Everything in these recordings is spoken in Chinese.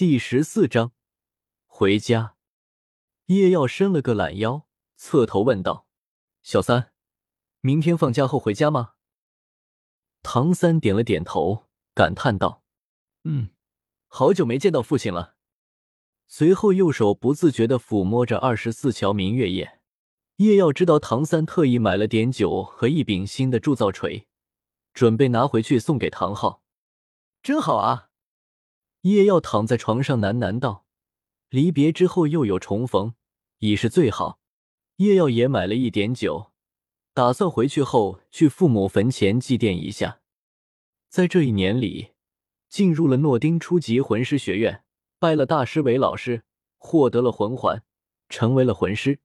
第十四章回家。叶耀伸了个懒腰，侧头问道：“小三，明天放假后回家吗？”唐三点了点头，感叹道：“嗯，好久没见到父亲了。”随后右手不自觉的抚摸着二十四桥明月夜。叶耀知道唐三特意买了点酒和一柄新的铸造锤，准备拿回去送给唐昊。真好啊！叶耀躺在床上喃喃道：“离别之后又有重逢，已是最好。”叶耀也买了一点酒，打算回去后去父母坟前祭奠一下。在这一年里，进入了诺丁初级魂师学院，拜了大师为老师，获得了魂环，成为了魂师。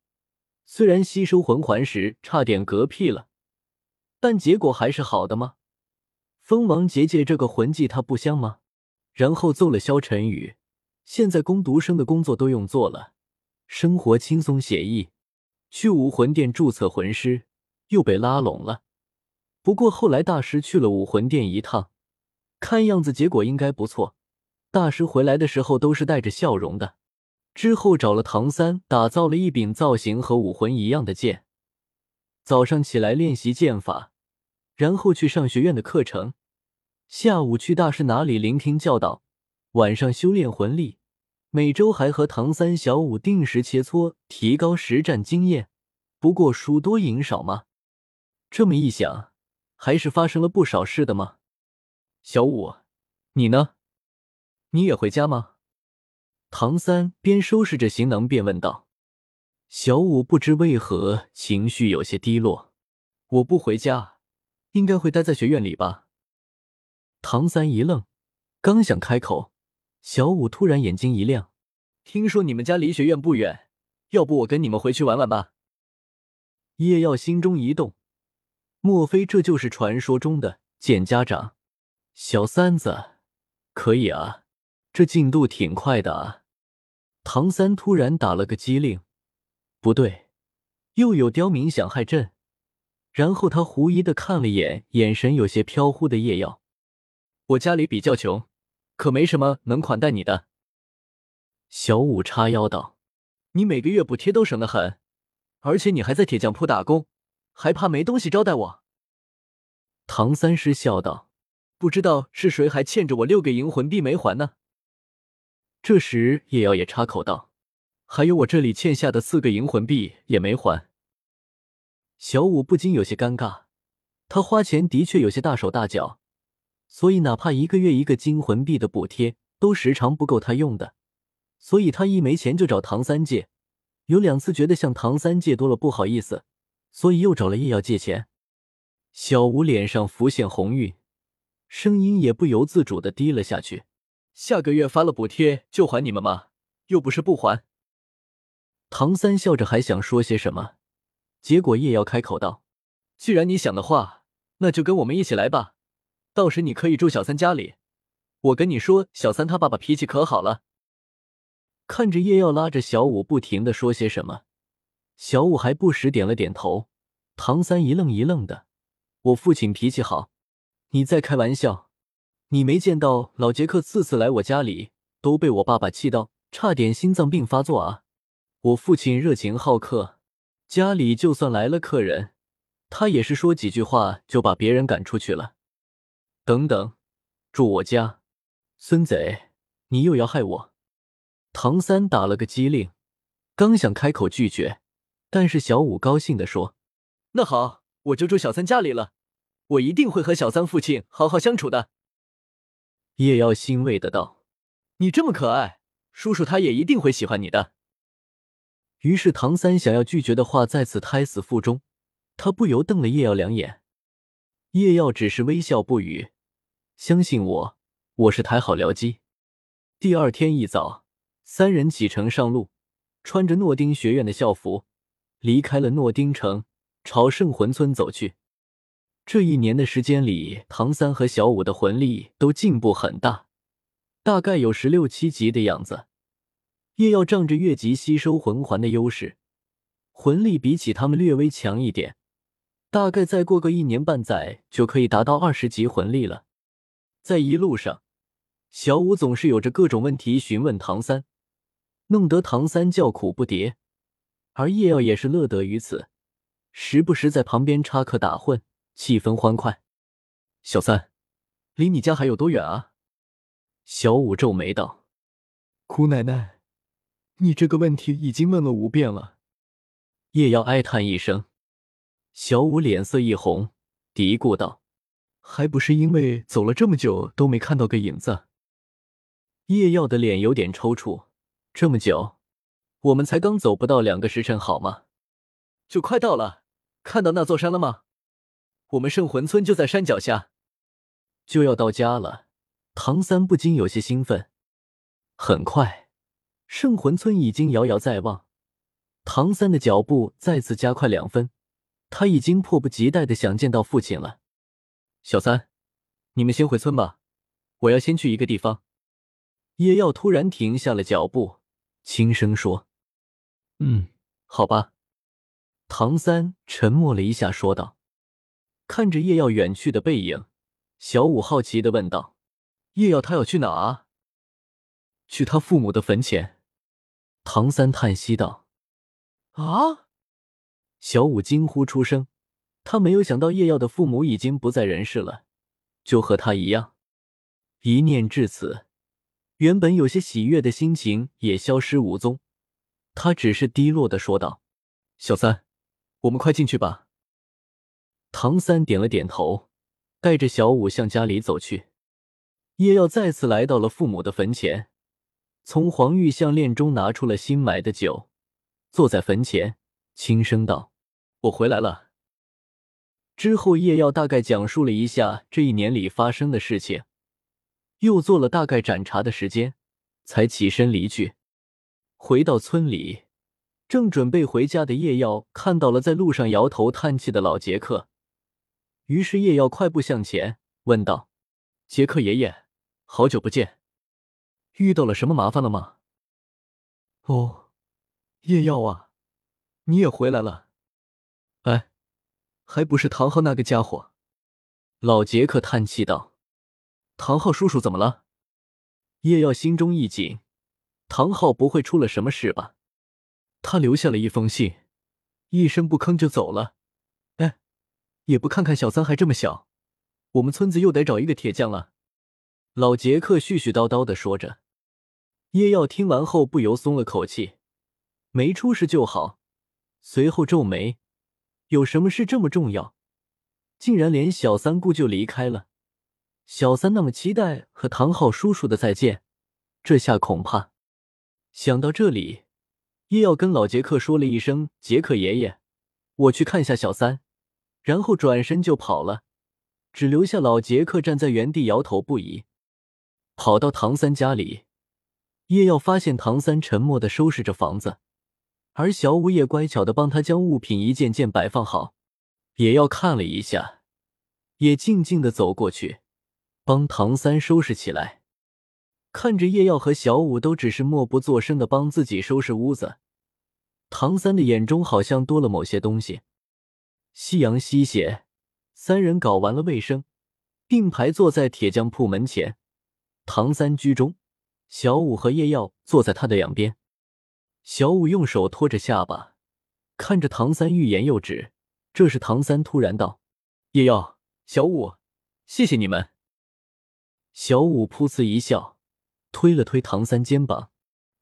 虽然吸收魂环时差点嗝屁了，但结果还是好的吗？蜂王结界这个魂技它不香吗？然后揍了萧晨宇，现在攻读生的工作都用做了，生活轻松写意。去武魂殿注册魂师又被拉拢了，不过后来大师去了武魂殿一趟，看样子结果应该不错。大师回来的时候都是带着笑容的。之后找了唐三，打造了一柄造型和武魂一样的剑。早上起来练习剑法，然后去上学院的课程，下午去大师那里聆听教导，晚上修炼魂力。每周还和唐三、小五定时切磋，提高实战经验。不过输多赢少嘛。这么一想，还是发生了不少事的嘛。小五，你呢？你也回家吗？唐三边收拾着行囊边问道：“小五不知为何情绪有些低落，我不回家，应该会待在学院里吧？”唐三一愣，刚想开口，小五突然眼睛一亮：“听说你们家离学院不远，要不我跟你们回去玩玩吧？”叶耀心中一动，莫非这就是传说中的见家长？小三子，可以啊，这进度挺快的啊。唐三突然打了个机灵，不对，又有刁民想害朕。然后他狐疑的看了眼眼神有些飘忽的叶耀。我家里比较穷，可没什么能款待你的。小五叉腰道：“你每个月补贴都省得很，而且你还在铁匠铺打工，还怕没东西招待我？”唐三师笑道：“不知道是谁还欠着我六个银魂币没还呢。”这时，叶瑶也插口道：“还有我这里欠下的四个银魂币也没还。”小五不禁有些尴尬，他花钱的确有些大手大脚，所以哪怕一个月一个金魂币的补贴都时常不够他用的，所以他一没钱就找唐三借，有两次觉得向唐三借多了不好意思，所以又找了叶瑶借钱。小吴脸上浮现红晕，声音也不由自主的低了下去。下个月发了补贴就还你们吗？又不是不还。唐三笑着还想说些什么，结果叶瑶开口道：“既然你想的话，那就跟我们一起来吧。到时你可以住小三家里。我跟你说，小三他爸爸脾气可好了。”看着叶耀拉着小五不停的说些什么，小五还不时点了点头。唐三一愣一愣的：“我父亲脾气好？你在开玩笑？”你没见到老杰克次次来我家里都被我爸爸气到差点心脏病发作啊！我父亲热情好客，家里就算来了客人，他也是说几句话就把别人赶出去了。等等，住我家，孙贼，你又要害我！唐三打了个机灵，刚想开口拒绝，但是小五高兴的说：“那好，我就住小三家里了，我一定会和小三父亲好好相处的。”叶耀欣慰的道：“你这么可爱，叔叔他也一定会喜欢你的。”于是唐三想要拒绝的话再次胎死腹中，他不由瞪了叶耀两眼。叶耀只是微笑不语。相信我，我是台好僚机。第二天一早，三人启程上路，穿着诺丁学院的校服，离开了诺丁城，朝圣魂村走去。这一年的时间里，唐三和小五的魂力都进步很大，大概有十六七级的样子。夜耀仗着越级吸收魂环的优势，魂力比起他们略微强一点，大概再过个一年半载就可以达到二十级魂力了。在一路上，小五总是有着各种问题询问唐三，弄得唐三叫苦不迭，而叶耀也是乐得于此，时不时在旁边插科打诨，气氛欢快。小三，离你家还有多远啊？小五皱眉道：“姑奶奶，你这个问题已经问了五遍了。”叶耀哀叹一声，小五脸色一红，嘀咕道：“还不是因为走了这么久都没看到个影子。”叶耀的脸有点抽搐。这么久，我们才刚走不到两个时辰，好吗？就快到了。看到那座山了吗？我们圣魂村就在山脚下，就要到家了。唐三不禁有些兴奋。很快，圣魂村已经遥遥在望。唐三的脚步再次加快两分，他已经迫不及待的想见到父亲了。小三，你们先回村吧，我要先去一个地方。叶耀突然停下了脚步，轻声说：“嗯，好吧。”唐三沉默了一下，说道：“看着叶耀远去的背影，小五好奇的问道：‘叶耀他要去哪啊？’去他父母的坟前。”唐三叹息道：“啊！”小五惊呼出声，他没有想到叶耀的父母已经不在人世了，就和他一样。一念至此。原本有些喜悦的心情也消失无踪，他只是低落的说道：“小三，我们快进去吧。”唐三点了点头，带着小五向家里走去。叶耀再次来到了父母的坟前，从黄玉项链中拿出了新买的酒，坐在坟前，轻声道：“我回来了。”之后，叶耀大概讲述了一下这一年里发生的事情。又做了大概盏茶的时间，才起身离去。回到村里，正准备回家的叶耀看到了在路上摇头叹气的老杰克，于是叶耀快步向前，问道：“杰克爷爷，好久不见，遇到了什么麻烦了吗？”“哦，叶耀啊，你也回来了。”“，还不是唐昊那个家伙。”老杰克叹气道。唐昊叔叔怎么了？叶耀心中一紧，唐昊不会出了什么事吧？他留下了一封信，一声不吭就走了。哎，也不看看小三还这么小，我们村子又得找一个铁匠了。老杰克絮絮叨叨的说着。叶耀听完后不由松了口气，没出事就好。随后皱眉，有什么事这么重要，竟然连小三姑就离开了？小三那么期待和唐昊叔叔的再见，这下恐怕……想到这里，叶耀跟老杰克说了一声：“杰克爷爷，我去看一下小三。”然后转身就跑了，只留下老杰克站在原地摇头不已。跑到唐三家里，叶耀发现唐三沉默的收拾着房子，而小五也乖巧的帮他将物品一件件摆放好。也要看了一下，也静静的走过去。帮唐三收拾起来，看着叶耀和小五都只是默不作声的帮自己收拾屋子，唐三的眼中好像多了某些东西。夕阳西斜，三人搞完了卫生，并排坐在铁匠铺门前。唐三居中，小五和叶耀坐在他的两边。小五用手托着下巴，看着唐三欲言又止。这时，唐三突然道：“叶耀，小五，谢谢你们。”小五噗呲一笑，推了推唐三肩膀：“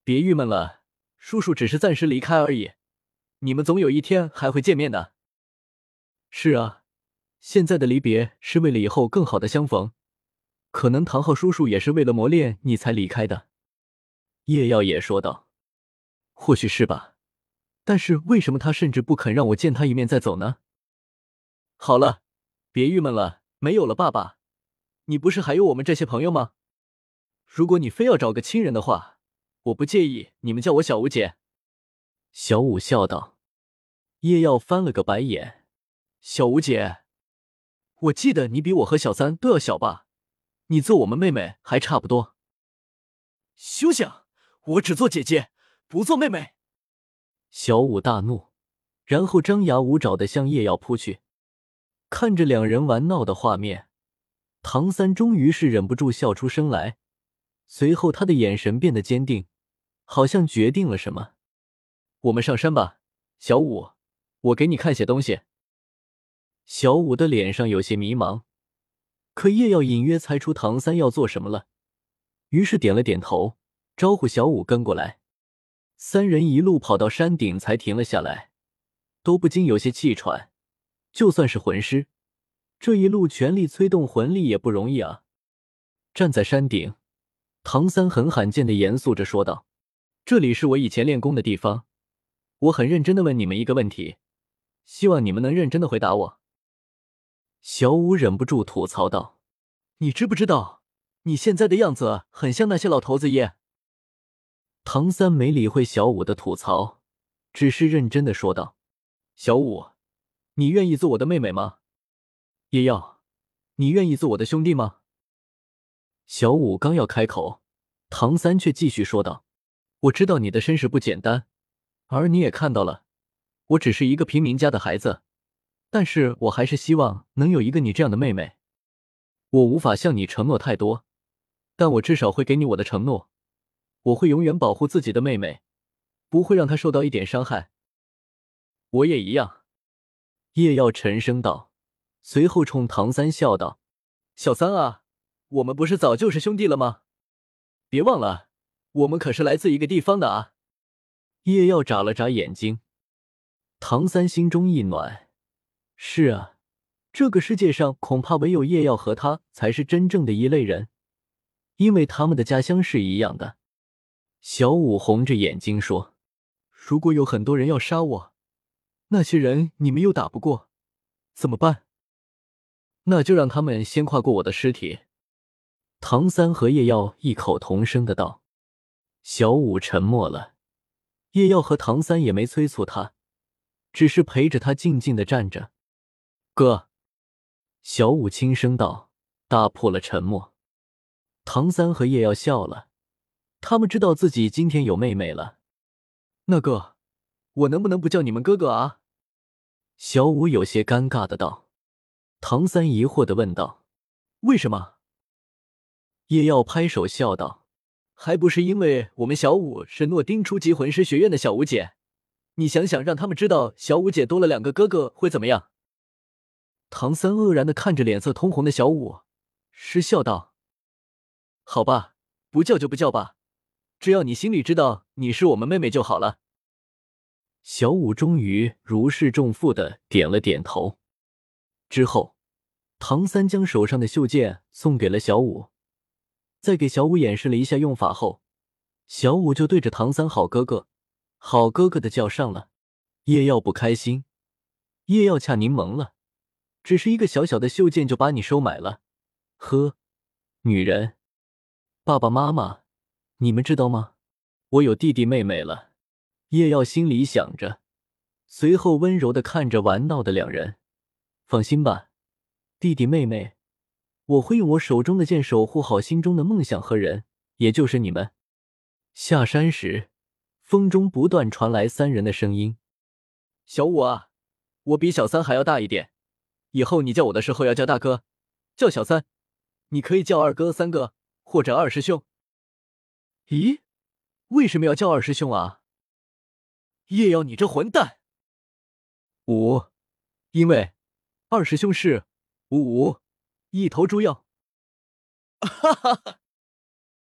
别郁闷了，叔叔只是暂时离开而已，你们总有一天还会见面的。”“是啊，现在的离别是为了以后更好的相逢，可能唐昊叔叔也是为了磨练你才离开的。”叶耀也说道：“或许是吧，但是为什么他甚至不肯让我见他一面再走呢？”“好了，别郁闷了，没有了爸爸。”你不是还有我们这些朋友吗？如果你非要找个亲人的话，我不介意你们叫我小吴姐。”小五笑道。叶耀翻了个白眼：“小吴姐，我记得你比我和小三都要小吧？你做我们妹妹还差不多。”休想！我只做姐姐，不做妹妹。小五大怒，然后张牙舞爪的向叶耀扑去。看着两人玩闹的画面。唐三终于是忍不住笑出声来，随后他的眼神变得坚定，好像决定了什么。我们上山吧，小五，我给你看些东西。小五的脸上有些迷茫，可叶耀隐约猜出唐三要做什么了，于是点了点头，招呼小五跟过来。三人一路跑到山顶才停了下来，都不禁有些气喘。就算是魂师，这一路全力催动魂力也不容易啊。站在山顶，唐三很罕见的严肃着说道：“这里是我以前练功的地方，我很认真的问你们一个问题，希望你们能认真的回答我。”小五忍不住吐槽道：“你知不知道，你现在的样子很像那些老头子耶？”唐三没理会小五的吐槽，只是认真的说道：“小五，你愿意做我的妹妹吗？也要，你愿意做我的兄弟吗？”小五刚要开口，唐三却继续说道：“我知道你的身世不简单，而你也看到了，我只是一个平民家的孩子。”但是我还是希望能有一个你这样的妹妹。我无法向你承诺太多，但我至少会给你我的承诺。我会永远保护自己的妹妹，不会让她受到一点伤害。我也一样。叶耀沉声道，随后冲唐三笑道：“小三啊，我们不是早就是兄弟了吗？别忘了，我们可是来自一个地方的啊。”叶耀眨了眨眼睛，唐三心中一暖。是啊，这个世界上恐怕唯有叶耀和他才是真正的一类人，因为他们的家乡是一样的。小五红着眼睛说：“如果有很多人要杀我，那些人你们又打不过，怎么办？那就让他们先跨过我的尸体。”唐三和叶耀异口同声的道。小五沉默了，叶耀和唐三也没催促他，只是陪着他静静的站着。哥，小五轻声道，打破了沉默。唐三和叶耀笑了，他们知道自己今天有妹妹了。那个，我能不能不叫你们哥哥啊？小五有些尴尬的道。唐三疑惑的问道：“为什么？”叶耀拍手笑道：“还不是因为我们小五是诺丁初级魂师学院的小五姐。你想想，让他们知道小五姐多了两个哥哥会怎么样？”唐三愕然的看着脸色通红的小五，失笑道：“好吧，不叫就不叫吧，只要你心里知道你是我们妹妹就好了。”小五终于如释重负的点了点头。之后，唐三将手上的袖剑送给了小五，在给小五演示了一下用法后，小五就对着唐三“好哥哥，好哥哥”的叫上了。叶耀不开心，叶耀恰柠檬了。只是一个小小的袖剑就把你收买了，呵，女人，爸爸妈妈，你们知道吗？我有弟弟妹妹了。叶耀心里想着，随后温柔的看着玩闹的两人，放心吧，弟弟妹妹，我会用我手中的剑守护好心中的梦想和人，也就是你们。下山时，风中不断传来三人的声音：“小五啊，我比小三还要大一点。”以后你叫我的时候要叫大哥，叫小三，你可以叫二哥、三哥或者二师兄。咦，为什么要叫二师兄啊？叶耀，你这混蛋！五，因为二师兄是五五一头猪药。哈哈哈！